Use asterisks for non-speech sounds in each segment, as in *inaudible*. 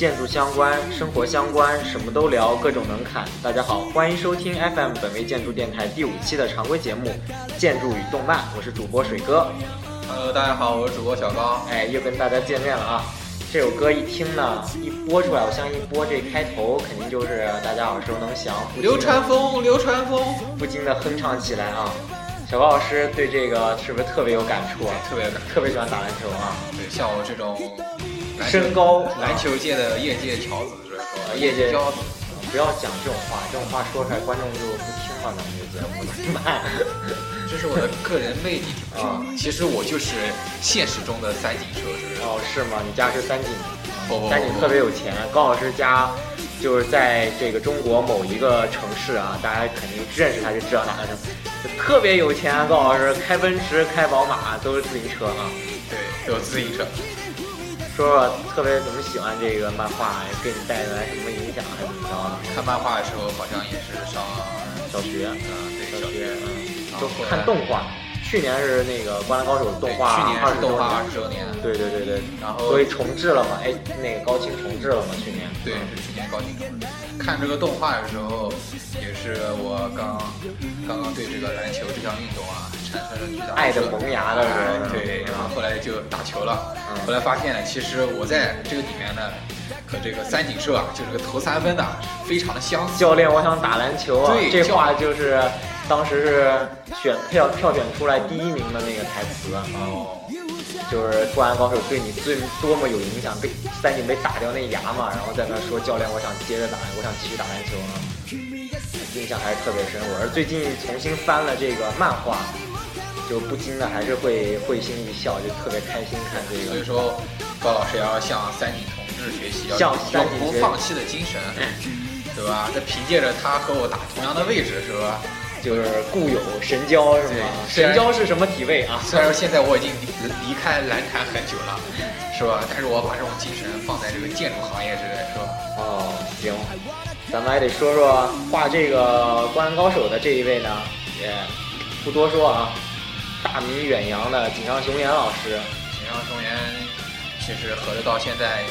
建筑相关、生活相关，什么都聊，各种能侃。大家好，欢迎收听 FM 本位建筑电台第五期的常规节目《建筑与动漫》，我是主播水哥。Hello，大家好，我是主播小高。哎，又跟大家见面了啊！这首歌一听呢，一播出来，我相信一播这开头肯定就是大家耳熟能详。流川枫，流川枫，不禁的哼唱起来啊！小高老师对这个是不是特别有感触啊？特别特别喜欢打篮球啊！对，像我这种身高篮球界的业界乔子，是吧？业界骄子，不要讲这种话，这种话说出来观众就不听了，咱们这节目怎么办？*laughs* 这是我的个人魅力啊！其实我就是现实中的三井寿，是不是？哦，是吗？你家是三井，不不三井特别有钱。高老师家就是在这个中国某一个城市啊，大家肯定认识他就知道哪个城市。特别有钱，高老师开奔驰、开宝马都是自行车啊。对，都有自行车。说说特别怎么喜欢这个漫画，给你带来什么影响还是怎么着的？看漫画的时候好像也是上小学，嗯，对，小学，嗯，就看动画。去年是那个《灌篮高手》动画，去年是动画二十周年。对对对对，然后所以重置了嘛？哎，那个高清重置了嘛？去年。对，是去年高清重置。看这个动画的时候，也是我刚刚刚对这个篮球这项运动啊产生了巨大爱的萌芽的时候。对，然后后来就打球了。后来发现呢，其实我在这个里面呢，和这个三井寿啊，就是个投三分的，非常的相似。教练，我想打篮球啊！对，这话就是。当时是选票票选出来第一名的那个台词哦，就是《灌篮高手》对你最多么有影响，被三井被打掉那牙嘛，然后在那说教练，我想接着打，我想继续打篮球啊，印象还是特别深。我是最近重新翻了这个漫画，就不禁的还是会会心一笑，就特别开心看这个。所以说，高老师要向三井同志学习，向永不放弃的精神，对吧？这凭借着他和我打同样的位置，是吧？就是固有神交是吗？神交是什么体位啊？虽然说现在我已经离离开篮坛很久了，是吧？但是我把这种精神放在这个建筑行业之内，是吧？哦，行，咱们还得说说画这个《灌篮高手》的这一位呢，也不多说啊，大名远扬的井上雄彦老师。井上雄彦其实合着到现在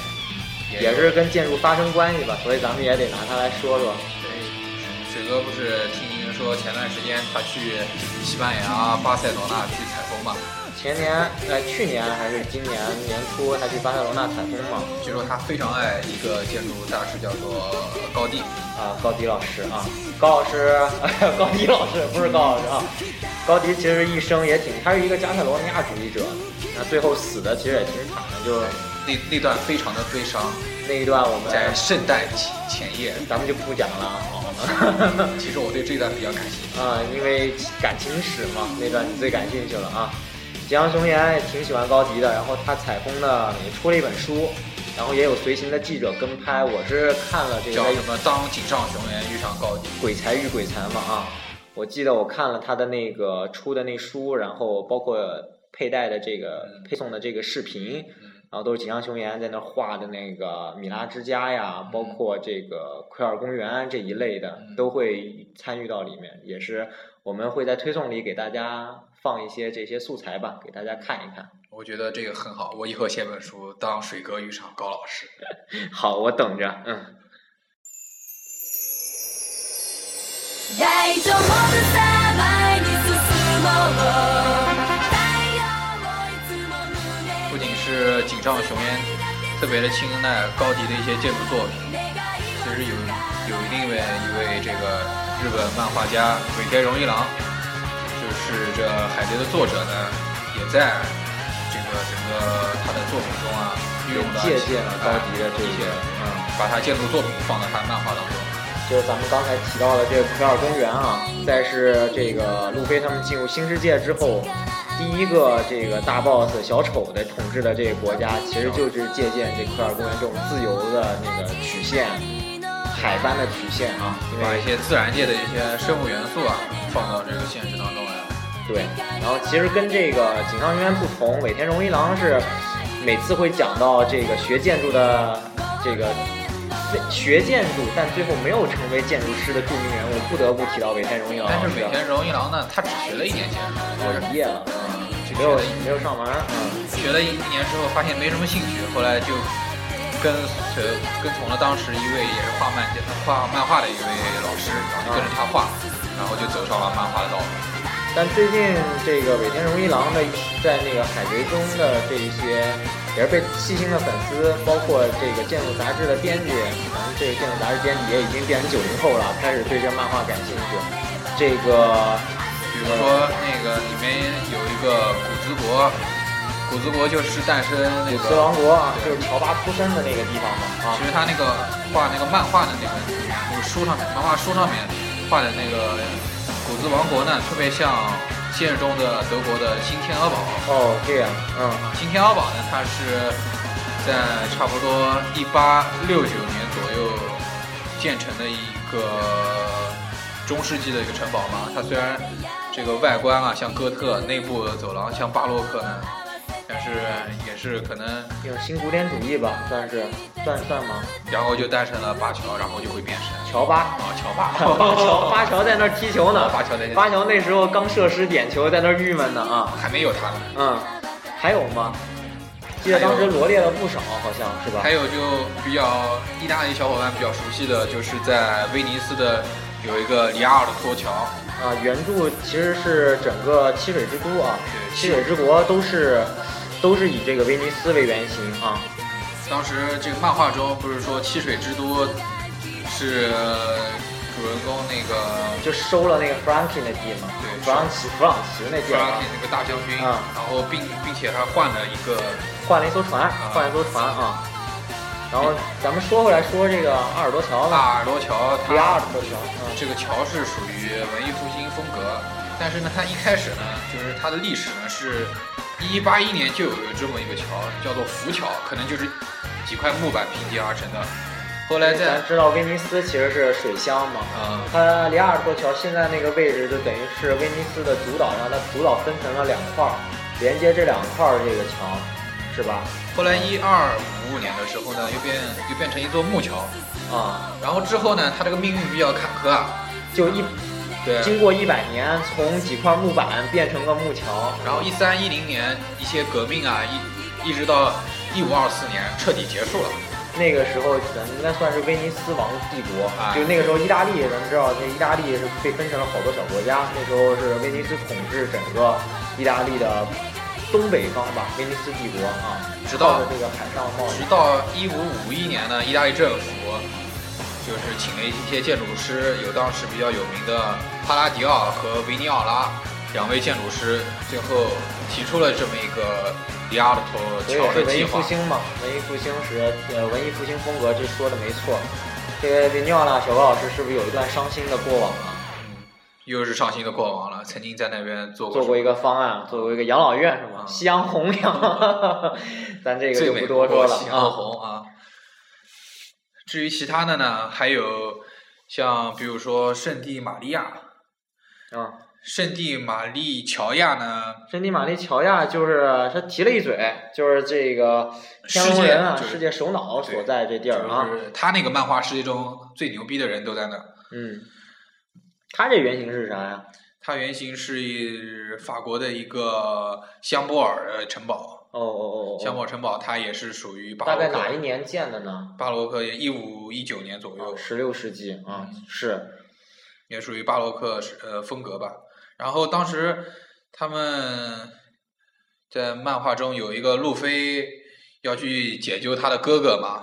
也是跟建筑发生关系吧，所以咱们也得拿他来说说。对，水哥不是听。说前段时间他去西班牙巴塞罗那去采风嘛？前年呃去年还是今年年初他去巴塞罗那采风嘛？据说他非常爱一个建筑大师，叫做高迪。啊，高迪老师啊，高老师，*laughs* 高迪老师不是高老师啊，高迪其实一生也挺，他是一个加泰罗尼亚主义者，那最后死的其实也挺惨的，就那那段非常的悲伤，那一段我们在圣诞前前夜，咱们就不讲了。*laughs* 其实我对这段比较感兴趣。啊，因为感情史嘛，那段你最感兴趣了啊。井上雄彦也挺喜欢高迪的，然后他采风呢也出了一本书，然后也有随行的记者跟拍。我是看了这个叫什么？当井上雄彦遇上高迪，鬼才遇鬼才嘛啊！我记得我看了他的那个出的那书，然后包括佩戴的这个配送的这个视频。然后都是井上雄彦在那画的那个米拉之家呀，包括这个奎尔公园这一类的，都会参与到里面。也是我们会在推送里给大家放一些这些素材吧，给大家看一看。我觉得这个很好，我以后写本书当水哥遇上高老师。*laughs* 好，我等着。嗯。不仅是井上雄彦特别的青睐高迪的一些建筑作品。其实有有一定位一位这个日本漫画家尾田荣一郎，就是这海贼的作者呢，也在这个整个他的作品中啊，用了借鉴了高迪的这些，嗯，把他建筑作品放到他漫画当中。就是咱们刚才提到的这个奎尔公园啊，再是这个路飞他们进入新世界之后。第一个这个大 boss 小丑的统治的这个国家，其实就是借鉴这科尔公园这种自由的那个曲线，海般的曲线啊，把一些自然界的一些生物元素啊放到这个现实当中来。对，然后其实跟这个井上雄彦不同，尾田荣一郎是每次会讲到这个学建筑的这个。学建筑，但最后没有成为建筑师的著名人物，不得不提到尾田荣一郎。但是尾田荣一郎呢，他只学了一年建筑，就毕业了，没有没有上完。嗯，学了一一年之后，发现没什么兴趣，后来就跟随跟从了当时一位也是画漫画漫画的一位老师，然后就跟着他画，然后就走上了漫画的道路。但最近这个尾田荣一郎的在那个海贼中的这一些，也是被细心的粉丝，包括这个剑术杂志的编辑，咱们这个剑术杂志编辑也已经变成九零后了，开始对这漫画感兴趣。这个比如说那个里面有一个古兹国，古兹国就是诞生那古个兹王国啊，就是乔巴出生的那个地方嘛啊其。实他那个画那个漫画的那个那个书上面，漫画书上面画的那个古兹王国呢，特别像现实中的德国的新天鹅堡。哦，这样，嗯，新天鹅堡呢，它是在差不多一八六九年左右建成的一个中世纪的一个城堡嘛。它虽然这个外观啊像哥特，内部走廊像巴洛克呢，但是也是可能，有新古典主义吧，算是，算算吗？然后就诞生了巴乔，然后就会变身。乔巴，啊，乔巴，*laughs* 巴乔，巴乔在那儿踢球呢。巴乔在巴乔那时候刚射失点球，在那儿郁闷呢啊。还没有他呢。嗯，还有吗？记得当时罗列了不少，好像是吧？还有就比较意大利小伙伴比较熟悉的，就是在威尼斯的有一个里亚尔托桥，啊，原著其实是整个七水之都啊，对七水之国都是都是以这个威尼斯为原型啊。当时这个漫画中不是说七水之都是主人公那个就收了那个弗朗基那地嘛，对弗朗奇弗朗奇那地那个大将军，啊。然后并并且还换了一个换了一艘船，换了一艘船啊。然后咱们说回来说这个阿尔多桥吧，大耳朵桥，里亚尔它多桥，嗯，这个桥是属于文艺复兴风格，但是呢，它一开始呢，就是它的历史呢是一八一年就有这么一个桥，叫做浮桥，可能就是几块木板拼接而成的。后来在咱知道威尼斯其实是水乡嘛，啊它里亚尔多桥现在那个位置就等于是威尼斯的主岛上，它主岛分成了两块儿，连接这两块儿这个桥，是吧？后来一二五五年的时候呢，又变又变成一座木桥，啊，然后之后呢，它这个命运比较坎坷啊，就一对，经过一百年，从几块木板变成个木桥，然后一三一零年一些革命啊，一一直到一五二四年彻底结束了。那个时候咱应该算是威尼斯王帝国，哎就那个时候意大利，咱们知道那意大利是被分成了好多小国家，那时候是威尼斯统治整个意大利的东北方吧，威尼斯帝国啊，直到这个海上贸易直。到一五五一年呢，意大利政府就是请了一些建筑师，有当时比较有名的帕拉迪奥和维尼奥拉两位建筑师，最后提出了这么一个里亚尔托所以桥的计划是文艺复。兴嘛，文艺复兴时，呃，文艺复兴风格，这说的没错。这个维尼奥拉小高老师是不是有一段伤心的过往啊？嗯，又是伤心的过往了。曾经在那边做过做过一个方案，做过一个养老院是吗？啊夕阳红养，*laughs* 咱这个就不多说了夕阳啊。红啊。至于其他的呢，还有像比如说圣地玛利亚，啊，圣地玛丽乔亚呢，圣地玛丽乔亚就是他提了一嘴，就是这个天龙人啊，世界首脑所在这地儿啊。就是他那个漫画世界中最牛逼的人都在那儿。嗯，他这原型是啥呀？他原型是法国的一个香波尔城堡，哦哦哦哦香波城堡它也是属于巴大概。哪一年建的呢？巴洛克一五一九年左右，十六世纪啊，是。也属于巴洛克呃风格吧。然后当时他们在漫画中有一个路飞要去解救他的哥哥嘛，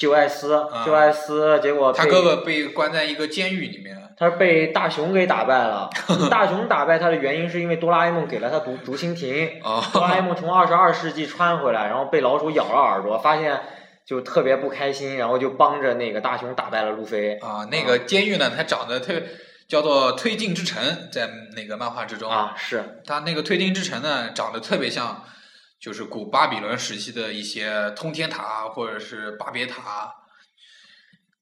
救艾斯，啊救艾斯，结果他哥哥被关在一个监狱里面。他是被大雄给打败了。*laughs* 大雄打败他的原因是因为哆啦 A 梦给了他竹竹蜻蜓，哦，哆啦 A 梦从二十二世纪穿回来，然后被老鼠咬了耳朵，发现就特别不开心，然后就帮着那个大雄打败了路飞。啊，那个监狱呢，它长得特叫做推进之城，在那个漫画之中，啊，是它那个推进之城呢，长得特别像，就是古巴比伦时期的一些通天塔或者是巴别塔。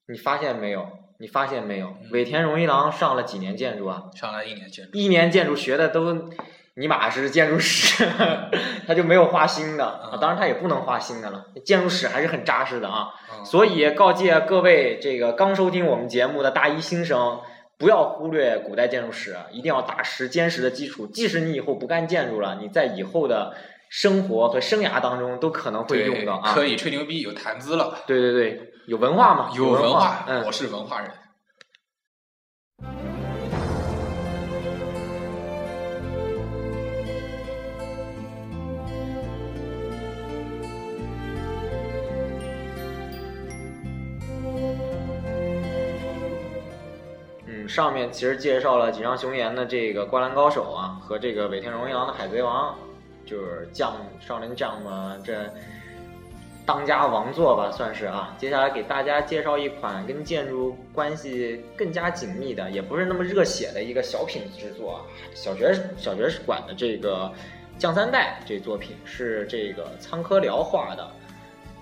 你发现没有？你发现没有？嗯尾田荣一郎上了几年建筑啊？上了一年建筑，一年建筑学的都尼玛是建筑史，*laughs* 他就没有画新的啊。当然他也不能画新的了，建筑史还是很扎实的啊。嗯所以告诫各位这个刚收听我们节目的大一新生，不要忽略古代建筑史，一定要打实坚实的基础。即使你以后不干建筑了，你在以后的生活和生涯当中都可能会用到啊。可以吹牛逼，有谈资了。对对对，有文化嘛？有文化，嗯，我是文化人。上面其实介绍了井上雄彦的这个《灌篮高手》啊，和这个尾田荣一郎的《海贼王》，就是将少林将嘛，这当家王座吧，算是啊。接下来给大家介绍一款跟建筑关系更加紧密的，也不是那么热血的一个小品制作，小学小学馆的这个《降三代》这作品是这个仓科辽画的。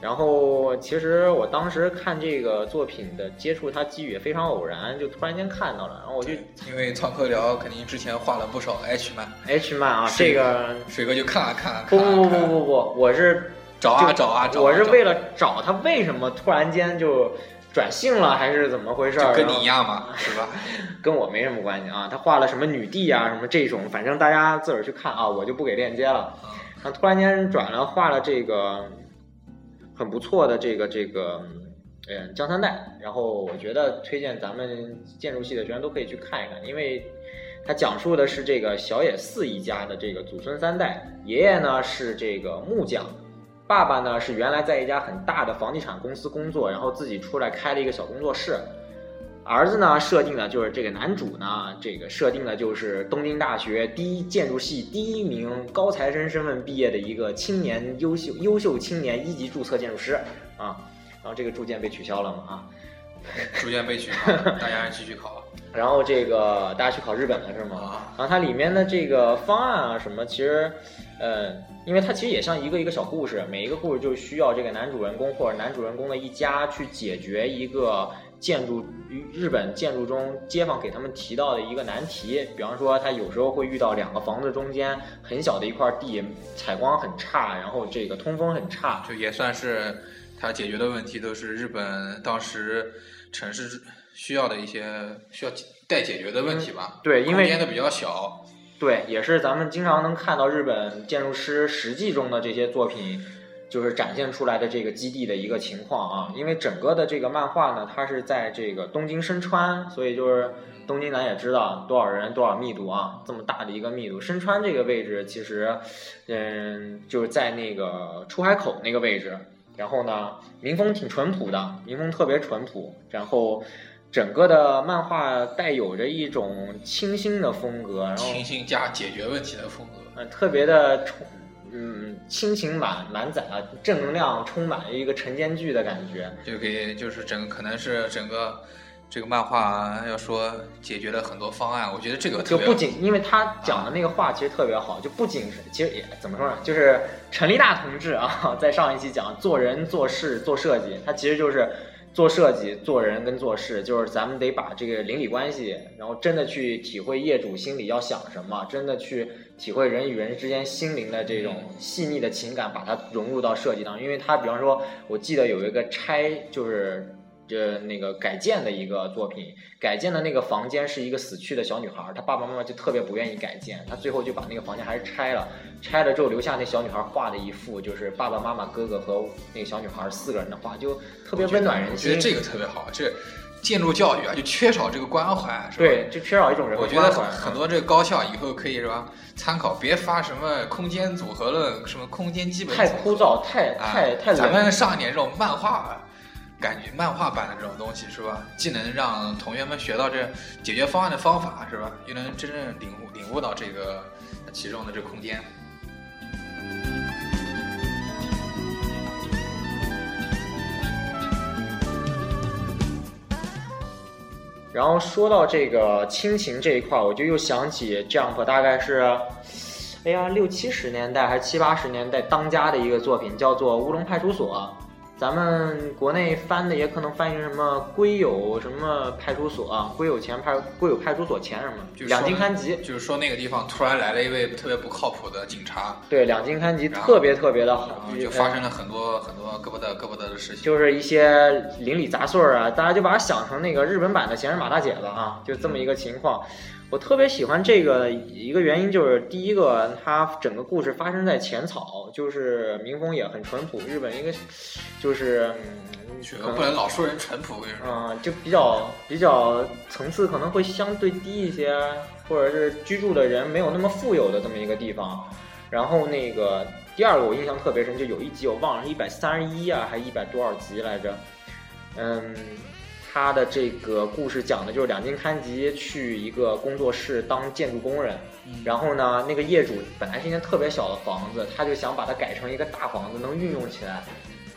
然后，其实我当时看这个作品的接触，它机遇也非常偶然，就突然间看到了，然后我就因为仓科辽肯定之前画了不少 H 漫，H 漫啊，这个水哥就看啊看啊，不不不不不不，我是找啊找啊找，我是为了找他为什么突然间就转性了，还是怎么回事？跟你一样嘛，是吧？*laughs* 跟我没什么关系啊，他画了什么女帝啊，什么这种，反正大家自个儿去看啊，我就不给链接了。他突然间转了，画了这个。很不错的这个这个，嗯，江三代。然后我觉得推荐咱们建筑系的学员都可以去看一看，因为它讲述的是这个小野寺一家的这个祖孙三代。爷爷呢是这个木匠，爸爸呢是原来在一家很大的房地产公司工作，然后自己出来开了一个小工作室。儿子呢设定的就是这个男主呢，这个设定的就是东京大学第一建筑系第一名高材生身份毕业的一个青年优秀优秀青年一级注册建筑师啊，然后这个铸件被取消了嘛啊，铸件被取消，大家继续考。*laughs* 然后这个大家去考日本了是吗？然后它里面的这个方案啊什么，其实，呃，因为它其实也像一个一个小故事，每一个故事就需要这个男主人公或者男主人公的一家去解决一个。建筑日本建筑中街坊给他们提到的一个难题，比方说他有时候会遇到两个房子中间很小的一块地，采光很差，然后这个通风很差，就也算是他解决的问题，都是日本当时城市需要的一些需要待解决的问题吧？对，因为间的比较小，对，也是咱们经常能看到日本建筑师实际中的这些作品。就是展现出来的这个基地的一个情况啊，因为整个的这个漫画呢，它是在这个东京深川，所以就是东京咱也知道多少人多少密度啊，这么大的一个密度，深川这个位置其实，嗯，就是在那个出海口那个位置，然后呢，民风挺淳朴的，民风特别淳朴，然后整个的漫画带有着一种清新的风格，然后清新加解决问题的风格，嗯，特别的充。嗯，亲情满满载啊，正能量充满一个晨间剧的感觉，就给就是整可能是整个这个漫画要说解决了很多方案，我觉得这个就不仅因为他讲的那个话其实特别好，就不仅是其实也怎么说呢，就是陈立大同志啊，*laughs* 在上一期讲做人做事做设计，他其实就是。做设计、做人跟做事，就是咱们得把这个邻里关系，然后真的去体会业主心里要想什么，真的去体会人与人之间心灵的这种细腻的情感，把它融入到设计当中。因为它，比方说，我记得有一个拆，就是。这那个改建的一个作品，改建的那个房间是一个死去的小女孩，她爸爸妈妈就特别不愿意改建，她最后就把那个房间还是拆了，拆了之后留下那小女孩画的一幅，就是爸爸妈妈、哥哥和那个小女孩四个人的画，就特别温暖人心。我觉得这个特别好，这建筑教育啊，就缺少这个关怀，是吧？对，就缺少一种人我觉得很多这个高校以后可以是吧？参考，别发什么空间组合论，什么空间基本太枯燥，太太太。咱们上一点这种漫画。感觉漫画版的这种东西是吧？既能让同学们学到这解决方案的方法是吧？又能真正领悟领悟到这个其中的这空间。然后说到这个亲情这一块，我就又想起 Jump 大概是，哎呀六七十年代还是七八十年代当家的一个作品，叫做《乌龙派出所》。咱们国内翻的也可能翻译成什么归有什么派出所啊，归有前派归有派出所前什么就是两金刊集，就是说那个地方突然来了一位特别不靠谱的警察，对，两金刊集特别特别的然好后，就发生了很多很多胳膊的胳膊的的事情。就是一些邻里杂碎儿啊，大家就把它想成那个日本版的《闲人马大姐》了啊，就这么一个情况。我特别喜欢这个一个原因就是，第一个，它整个故事发生在浅草，就是民风也很淳朴，日本一个就是嗯，这可能个不能老说人淳朴，我跟你说。嗯，就比较比较层次可能会相对低一些，或者是居住的人没有那么富有的这么一个地方。然后那个第二个我印象特别深，就有一集我忘了是一百三十一啊，还一百多少集来着？嗯，他的这个故事讲的就是两津勘吉去一个工作室当建筑工人，然后呢，那个业主本来是一间特别小的房子，他就想把它改成一个大房子，能运用起来。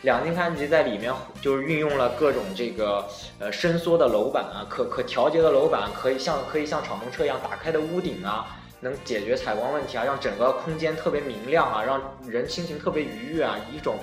两津勘吉在里面就是运用了各种这个呃伸缩的楼板啊，可可调节的楼板，可以像可以像敞篷车一样打开的屋顶啊，能解决采光问题啊，让整个空间特别明亮啊，让人心情特别愉悦啊，一种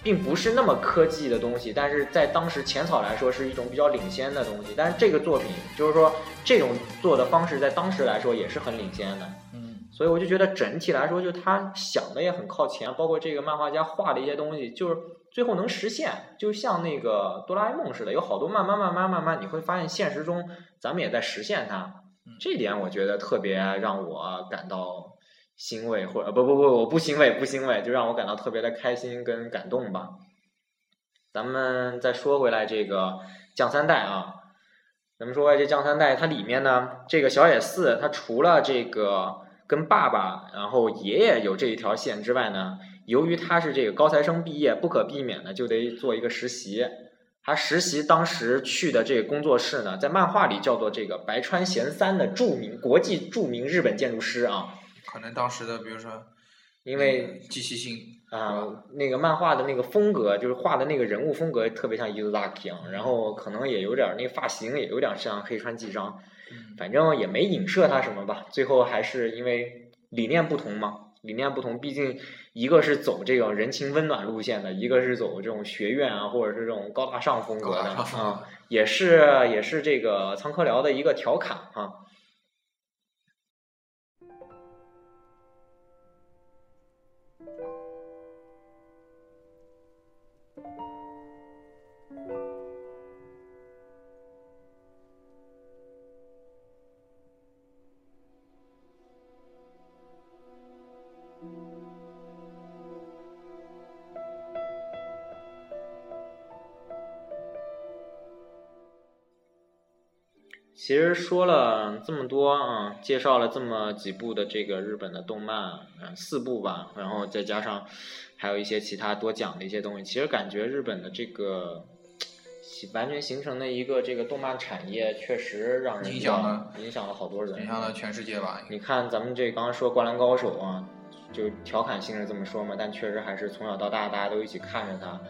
并不是那么科技的东西，但是在当时浅草来说是一种比较领先的东西。但是这个作品就是说这种做的方式在当时来说也是很领先的。嗯，所以我就觉得整体来说，就他想的也很靠前，包括这个漫画家画的一些东西，就是最后能实现，就像那个哆啦 A 梦似的，有好多慢慢慢慢慢慢，你会发现现实中咱们也在实现它嗯。这点我觉得特别让我感到欣慰，或者不不不，我不欣慰，不欣慰，就让我感到特别的开心跟感动吧。咱们再说回来这个降三代啊，咱们说这降三代，它里面呢，这个小野寺，它除了这个跟爸爸，然后爷爷有这一条线之外呢，由于他是这个高材生毕业，不可避免的就得做一个实习。他实习当时去的这个工作室呢，在漫画里叫做这个白川贤三的著名国际著名日本建筑师啊，可能当时的比如说，因为机器性啊，那个漫画的那个风格，就是画的那个人物风格特别像伊兹拉克，然后可能也有点儿那个发型也有点像黑川纪章，嗯反正也没影射他什么吧。最后还是因为理念不同嘛，理念不同，毕竟一个是走这种人情温暖路线的，一个是走这种学院啊，或者是这种高大上风格的啊，也是也是这个仓科聊的一个调侃啊。其实说了这么多啊，介绍了这么几部的这个日本的动漫，嗯，四部吧，然后再加上还有一些其他多讲的一些东西，其实感觉日本的这个完全形成的一个这个动漫产业，确实让人影响了影响了好多人，影响了全世界吧。你看咱们这刚刚说《灌篮高手》啊，就调侃性是这么说嘛，但确实还是从小到大大家都一起看着他。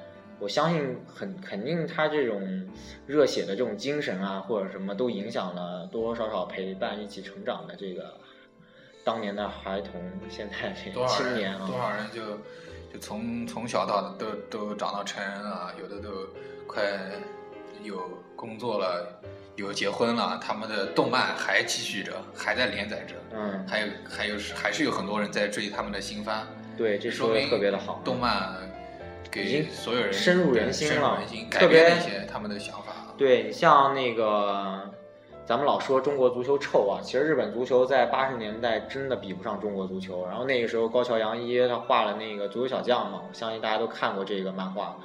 我相信很肯定他这种热血的这种精神啊，或者什么都影响了多多少少陪伴一起成长的这个当年的孩童，现在这青年啊，多少人就就从从小到都都长到成人了，有的都快有工作了，有结婚了，他们的动漫还继续着，还在连载着，嗯，还有还有还是有很多人在追他们的新番，对，这说明特别的好。动漫已给经所有人深入人心了人心，特改变了别一些他们的想法。对你像那个，咱们老说中国足球臭啊，其实日本足球在八十年代真的比不上中国足球。然后那个时候高桥阳一他画了那个足球小将嘛，我相信大家都看过这个漫画。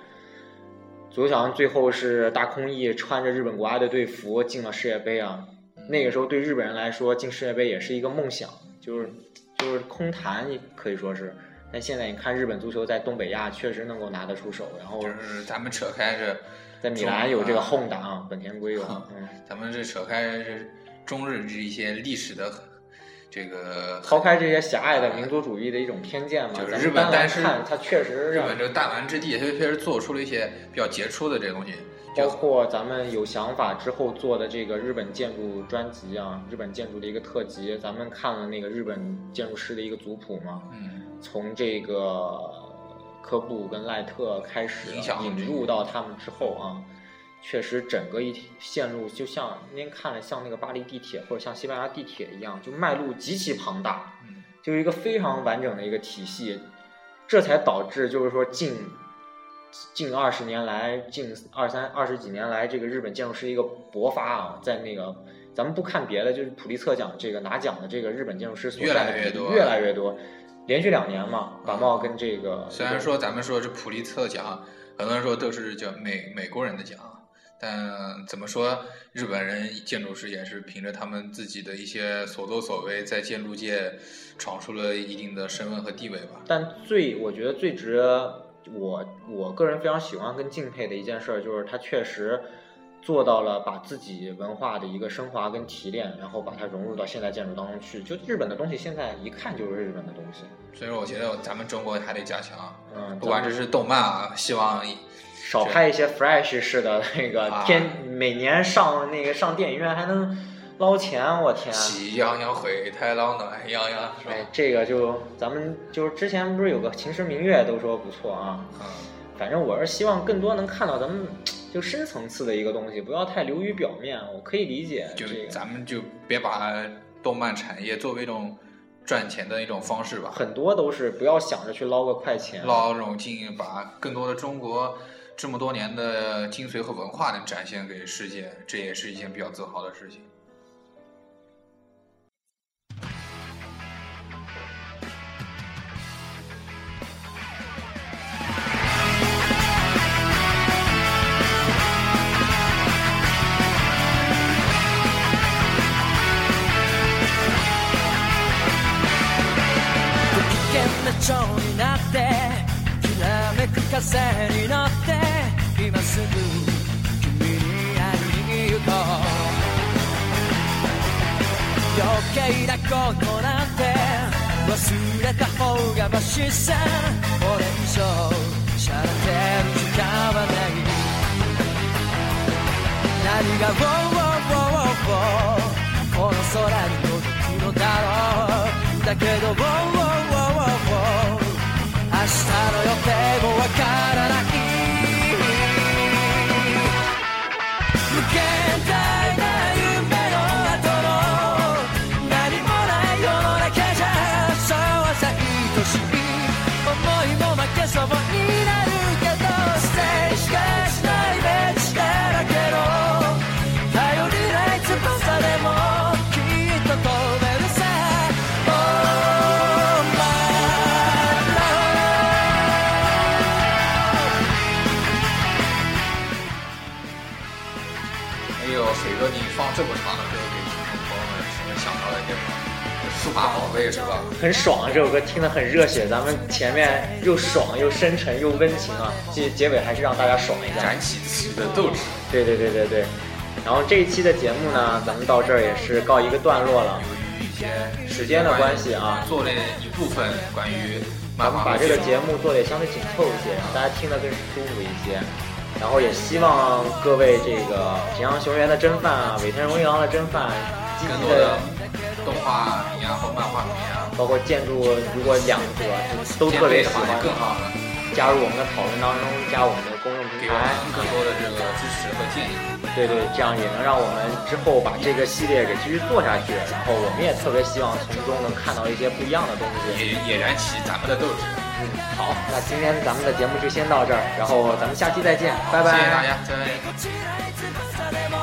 足球小将最后是大空翼穿着日本国家队队服进了世界杯啊，那个时候对日本人来说进世界杯也是一个梦想，就是就是空谈可以说是。但现在你看日本足球在东北亚确实能够拿得出手，然后就是咱们扯开这，在米兰有这个中轰打啊，本田圭 *laughs* 佑，嗯嗯。咱们这扯开这中日这一些历史的这个抛开这些狭隘的民族主义的一种偏见嘛，就是日本但是它确实日本这个弹丸之地，它确实做出了一些比较杰出的这些东西，包括咱们有想法之后做的这个日本建筑专辑啊，日本建筑的一个特辑，咱们看了那个日本建筑师的一个族谱嘛，嗯。从这个科布跟赖特开始引入到他们之后啊，确实整个一线路就像您看了像那个巴黎地铁或者像西班牙地铁一样，就脉络极其庞大，嗯。就是一个非常完整的一个体系，这才导致就是说近近二十年来，近二三二十几年来，这个日本建筑师一个勃发啊，在那个咱们不看别的，就是普利策奖这个拿奖的这个日本建筑师所越占的比例来越多越来越多，连续两年嘛，感冒跟这个虽然说咱们说是普利策奖，很多人说都是叫美美国人的奖，但怎么说，日本人建筑师也是凭着他们自己的一些所作所为，在建筑界闯出了一定的身份和地位吧。但最我觉得最值得我我个人非常喜欢跟敬佩的一件事儿，就是他确实做到了把自己文化的一个升华跟提炼，然后把它融入到现代建筑当中去。就日本的东西，现在一看就是日本的东西。所以说，我觉得咱们中国还得加强，嗯，不管这是动漫啊，希望少拍一些 Fresh 式的那个啊天，每年上那个上电影院还能捞钱，我天！喜羊羊灰太狼暖洋洋，是吧？哎，这个就咱们就是之前不是有个《秦时明月》都说不错啊，嗯，反正我是希望更多能看到咱们就深层次的一个东西，不要太流于表面。我可以理解这就个，咱们就别把动漫产业作为一种赚钱的一种方式吧。很多都是不要想着去捞个快钱，捞这种劲，把更多的中国这么多年的精髓和文化能展现给世界，这也是一件比较自豪的事情。風に乗って今すぐ君に会いに行こう。余計なことなんて忘れた方がマシさ。これ以上しゃれてる時間はない。何が「ウォーウォーウォーウォーこの空に届くのだろう。だけど「ウォーウォー。数码宝贝是吧？很爽啊！这首歌听得很热血，咱们前面又爽又深沉又温情啊，结结尾还是让大家爽一下。燃起自己的斗志。对对对对对。然后这一期的节目呢，咱们到这儿也是告一个段落了。由于一些时间的关系啊做了一部分关于咱们把这个节目做得也相对紧凑一些，让大家听得更舒服一些。然后也希望各位这个平阳雄猿的真饭啊，尾田荣一郎的真饭，积极的，动画迷啊或漫画迷啊，包括建筑，如果两者都特别喜欢的话就，更好了，加入我们的讨论当中，加我们的公众平给我台们更多的这个支持和建议。对对，这样也能让我们之后把这个系列给继续做下去。然后我们也特别希望从中能看到一些不一样的东西。也也燃起咱们的斗志。嗯，好，那今天咱们的节目就先到这儿，然后咱们下期再见，拜拜。谢谢大家，再见。落ちない翼でも